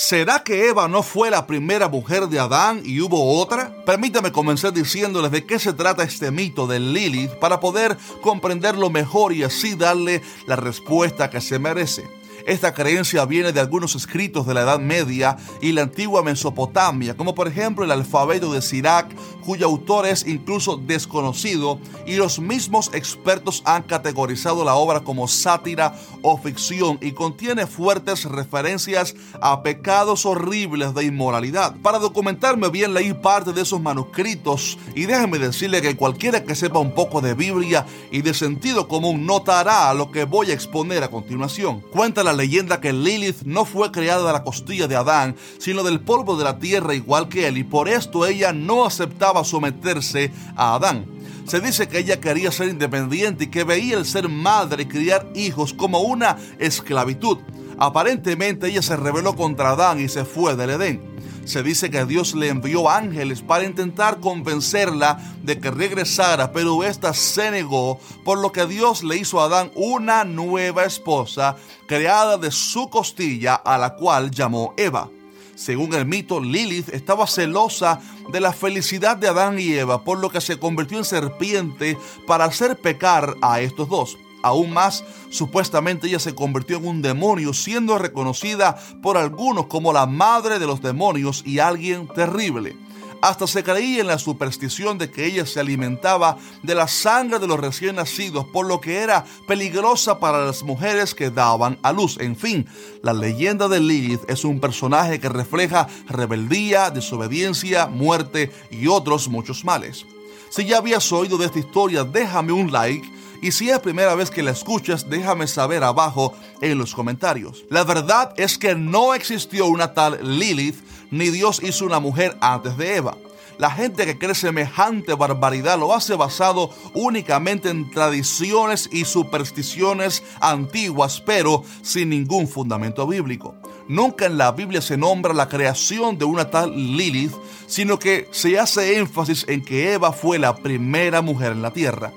¿Será que Eva no fue la primera mujer de Adán y hubo otra? Permítame comenzar diciéndoles de qué se trata este mito de Lilith para poder comprenderlo mejor y así darle la respuesta que se merece. Esta creencia viene de algunos escritos de la Edad Media y la antigua Mesopotamia, como por ejemplo el alfabeto de Sirac, cuyo autor es incluso desconocido, y los mismos expertos han categorizado la obra como sátira o ficción y contiene fuertes referencias a pecados horribles de inmoralidad. Para documentarme bien leí parte de esos manuscritos y déjeme decirle que cualquiera que sepa un poco de Biblia y de sentido común notará lo que voy a exponer a continuación. Cuenta la leyenda que Lilith no fue creada de la costilla de Adán, sino del polvo de la tierra igual que él, y por esto ella no aceptaba someterse a Adán. Se dice que ella quería ser independiente y que veía el ser madre y criar hijos como una esclavitud. Aparentemente ella se rebeló contra Adán y se fue del Edén. Se dice que Dios le envió ángeles para intentar convencerla de que regresara, pero ésta se negó, por lo que Dios le hizo a Adán una nueva esposa creada de su costilla, a la cual llamó Eva. Según el mito, Lilith estaba celosa de la felicidad de Adán y Eva, por lo que se convirtió en serpiente para hacer pecar a estos dos. Aún más, supuestamente ella se convirtió en un demonio, siendo reconocida por algunos como la madre de los demonios y alguien terrible. Hasta se creía en la superstición de que ella se alimentaba de la sangre de los recién nacidos, por lo que era peligrosa para las mujeres que daban a luz. En fin, la leyenda de Lilith es un personaje que refleja rebeldía, desobediencia, muerte y otros muchos males. Si ya habías oído de esta historia, déjame un like y si es primera vez que la escuchas, déjame saber abajo en los comentarios. La verdad es que no existió una tal Lilith, ni Dios hizo una mujer antes de Eva. La gente que cree semejante barbaridad lo hace basado únicamente en tradiciones y supersticiones antiguas, pero sin ningún fundamento bíblico. Nunca en la Biblia se nombra la creación de una tal Lilith, sino que se hace énfasis en que Eva fue la primera mujer en la tierra.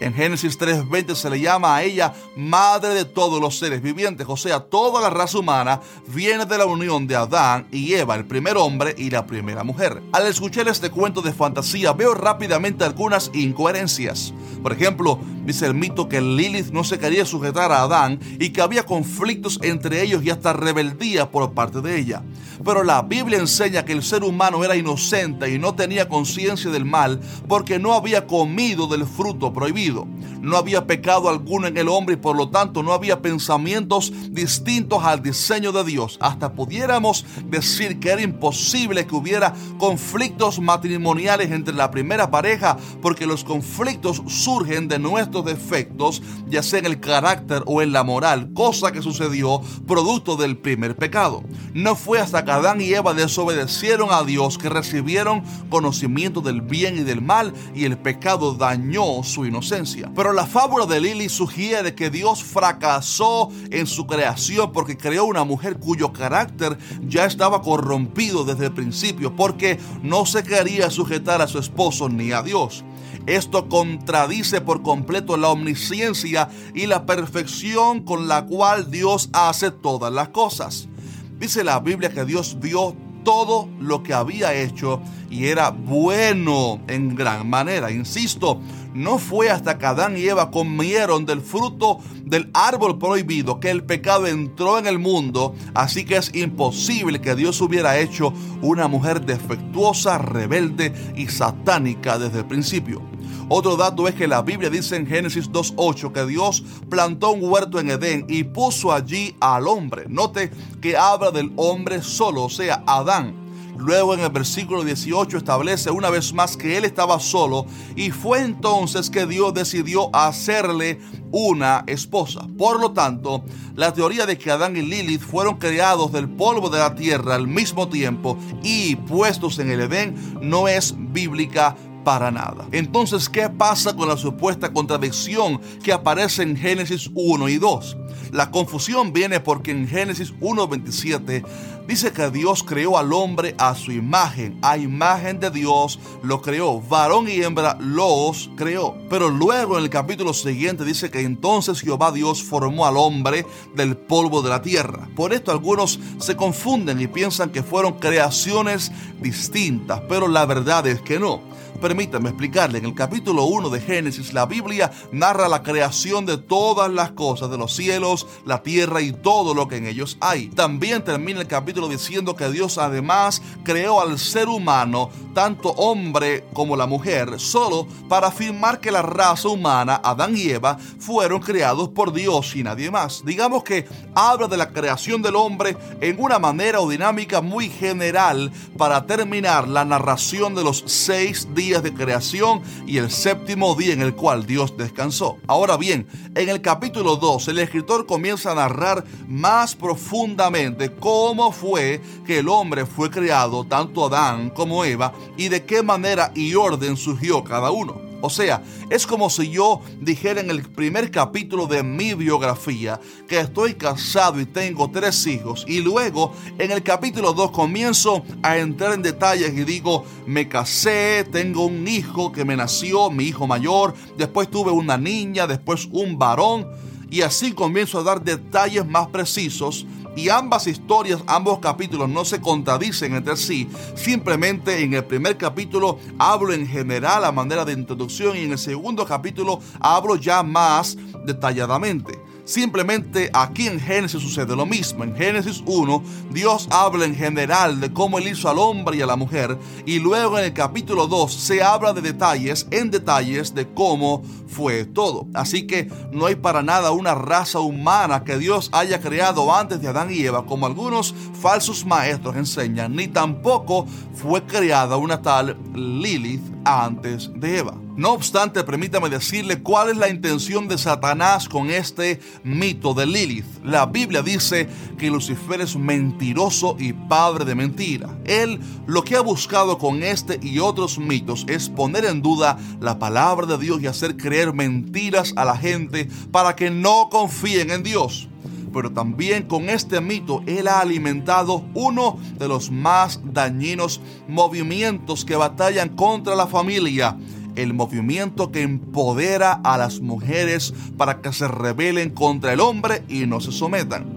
En Génesis 3:20 se le llama a ella madre de todos los seres vivientes, o sea, toda la raza humana viene de la unión de Adán y Eva, el primer hombre y la primera mujer. Al escuchar este cuento de fantasía veo rápidamente algunas incoherencias. Por ejemplo, dice el mito que Lilith no se quería sujetar a Adán y que había conflictos entre ellos y hasta rebeldía por parte de ella. Pero la Biblia enseña que el ser humano era inocente y no tenía conciencia del mal porque no había comido del fruto prohibido. No había pecado alguno en el hombre y por lo tanto no había pensamientos distintos al diseño de Dios. Hasta pudiéramos decir que era imposible que hubiera conflictos matrimoniales entre la primera pareja porque los conflictos surgen de nuestros defectos, ya sea en el carácter o en la moral, cosa que sucedió producto del primer pecado. No fue hasta Adán y Eva desobedecieron a Dios que recibieron conocimiento del bien y del mal y el pecado dañó su inocencia. Pero la fábula de Lili sugiere que Dios fracasó en su creación porque creó una mujer cuyo carácter ya estaba corrompido desde el principio porque no se quería sujetar a su esposo ni a Dios. Esto contradice por completo la omnisciencia y la perfección con la cual Dios hace todas las cosas. Dice la Biblia que Dios vio todo lo que había hecho y era bueno en gran manera. Insisto, no fue hasta que Adán y Eva comieron del fruto del árbol prohibido que el pecado entró en el mundo, así que es imposible que Dios hubiera hecho una mujer defectuosa, rebelde y satánica desde el principio. Otro dato es que la Biblia dice en Génesis 2.8 que Dios plantó un huerto en Edén y puso allí al hombre. Note que habla del hombre solo, o sea, Adán. Luego en el versículo 18 establece una vez más que él estaba solo y fue entonces que Dios decidió hacerle una esposa. Por lo tanto, la teoría de que Adán y Lilith fueron creados del polvo de la tierra al mismo tiempo y puestos en el Edén no es bíblica para nada. Entonces, ¿qué pasa con la supuesta contradicción que aparece en Génesis 1 y 2? La confusión viene porque en Génesis 1.27 dice que Dios creó al hombre a su imagen, a imagen de Dios lo creó, varón y hembra los creó. Pero luego en el capítulo siguiente dice que entonces Jehová Dios formó al hombre del polvo de la tierra. Por esto algunos se confunden y piensan que fueron creaciones distintas, pero la verdad es que no. Permítame explicarle, en el capítulo 1 de Génesis la Biblia narra la creación de todas las cosas, de los cielos, la tierra y todo lo que en ellos hay. También termina el capítulo diciendo que Dios además creó al ser humano, tanto hombre como la mujer, solo para afirmar que la raza humana, Adán y Eva, fueron creados por Dios y nadie más. Digamos que habla de la creación del hombre en una manera o dinámica muy general para terminar la narración de los seis días de creación y el séptimo día en el cual Dios descansó. Ahora bien, en el capítulo 2 el escritor comienza a narrar más profundamente cómo fue que el hombre fue creado, tanto Adán como Eva, y de qué manera y orden surgió cada uno. O sea, es como si yo dijera en el primer capítulo de mi biografía que estoy casado y tengo tres hijos y luego en el capítulo 2 comienzo a entrar en detalles y digo, me casé, tengo un hijo que me nació, mi hijo mayor, después tuve una niña, después un varón y así comienzo a dar detalles más precisos y ambas historias, ambos capítulos no se contradicen entre sí. Simplemente en el primer capítulo hablo en general a manera de introducción y en el segundo capítulo hablo ya más detalladamente. Simplemente aquí en Génesis sucede lo mismo. En Génesis 1, Dios habla en general de cómo Él hizo al hombre y a la mujer. Y luego en el capítulo 2 se habla de detalles, en detalles de cómo fue todo. Así que no hay para nada una raza humana que Dios haya creado antes de Adán y Eva, como algunos falsos maestros enseñan, ni tampoco fue creada una tal Lilith antes de Eva. No obstante, permítame decirle cuál es la intención de Satanás con este mito de Lilith. La Biblia dice que Lucifer es mentiroso y padre de mentira. Él lo que ha buscado con este y otros mitos es poner en duda la palabra de Dios y hacer creer mentiras a la gente para que no confíen en Dios pero también con este mito él ha alimentado uno de los más dañinos movimientos que batallan contra la familia el movimiento que empodera a las mujeres para que se rebelen contra el hombre y no se sometan.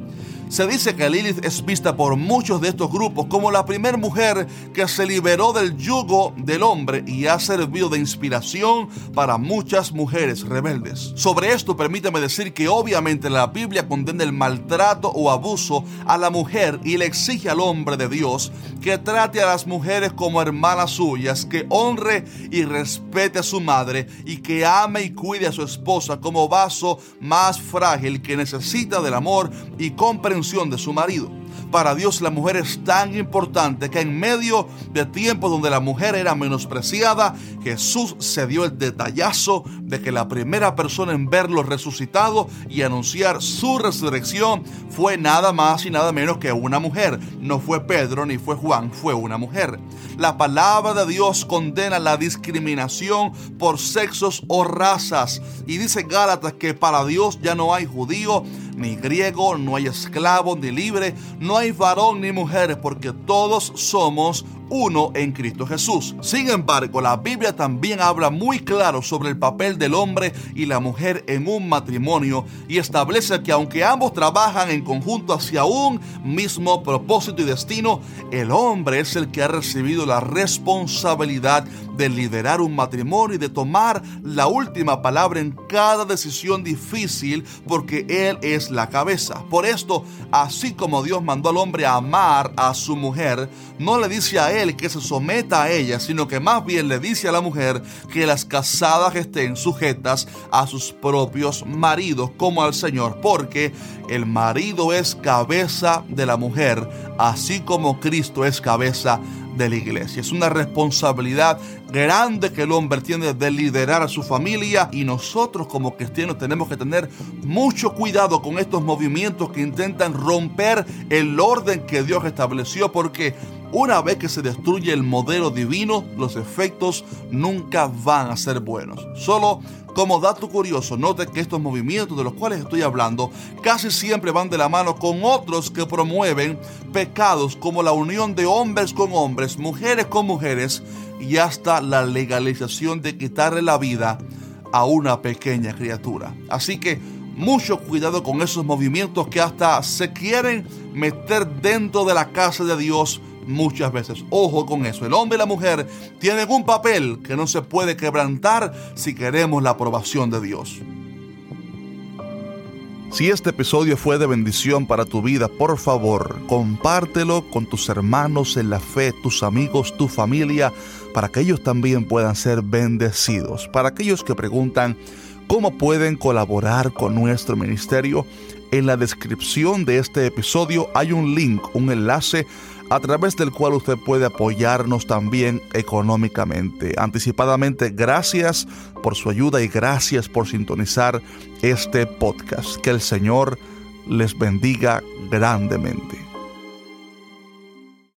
Se dice que Lilith es vista por muchos de estos grupos como la primera mujer que se liberó del yugo del hombre y ha servido de inspiración para muchas mujeres rebeldes. Sobre esto permíteme decir que obviamente la Biblia condena el maltrato o abuso a la mujer y le exige al hombre de Dios que trate a las mujeres como hermanas suyas, que honre y respete a su madre y que ame y cuide a su esposa como vaso más frágil que necesita del amor y comprensión de su marido. Para Dios la mujer es tan importante que en medio de tiempos donde la mujer era menospreciada, Jesús se dio el detallazo de que la primera persona en verlo resucitado y anunciar su resurrección fue nada más y nada menos que una mujer. No fue Pedro ni fue Juan, fue una mujer. La palabra de Dios condena la discriminación por sexos o razas y dice Gálatas que para Dios ya no hay judío ni griego, no hay esclavo ni libre, no hay varón ni mujer, porque todos somos uno en Cristo Jesús. Sin embargo, la Biblia también habla muy claro sobre el papel del hombre y la mujer en un matrimonio y establece que aunque ambos trabajan en conjunto hacia un mismo propósito y destino, el hombre es el que ha recibido la responsabilidad de liderar un matrimonio y de tomar la última palabra en cada decisión difícil porque Él es la cabeza. Por esto, así como Dios mandó al hombre a amar a su mujer, no le dice a que se someta a ella, sino que más bien le dice a la mujer que las casadas estén sujetas a sus propios maridos como al Señor, porque el marido es cabeza de la mujer, así como Cristo es cabeza de la iglesia. Es una responsabilidad grande que el hombre tiene de liderar a su familia y nosotros como cristianos tenemos que tener mucho cuidado con estos movimientos que intentan romper el orden que Dios estableció porque una vez que se destruye el modelo divino, los efectos nunca van a ser buenos. Solo Como dato curioso, note que estos movimientos de los cuales estoy hablando casi siempre van de la mano con otros que promueven pecados como la unión de hombres con hombres, mujeres con mujeres y hasta la legalización de quitarle la vida a una pequeña criatura. Así que mucho cuidado con esos movimientos que hasta se quieren meter dentro de la casa de Dios muchas veces. Ojo con eso. El hombre y la mujer tienen un papel que no se puede quebrantar si queremos la aprobación de Dios. Si este episodio fue de bendición para tu vida, por favor, compártelo con tus hermanos en la fe, tus amigos, tu familia, para que ellos también puedan ser bendecidos. Para aquellos que preguntan cómo pueden colaborar con nuestro ministerio, en la descripción de este episodio hay un link, un enlace a través del cual usted puede apoyarnos también económicamente. Anticipadamente, gracias por su ayuda y gracias por sintonizar este podcast. Que el Señor les bendiga grandemente.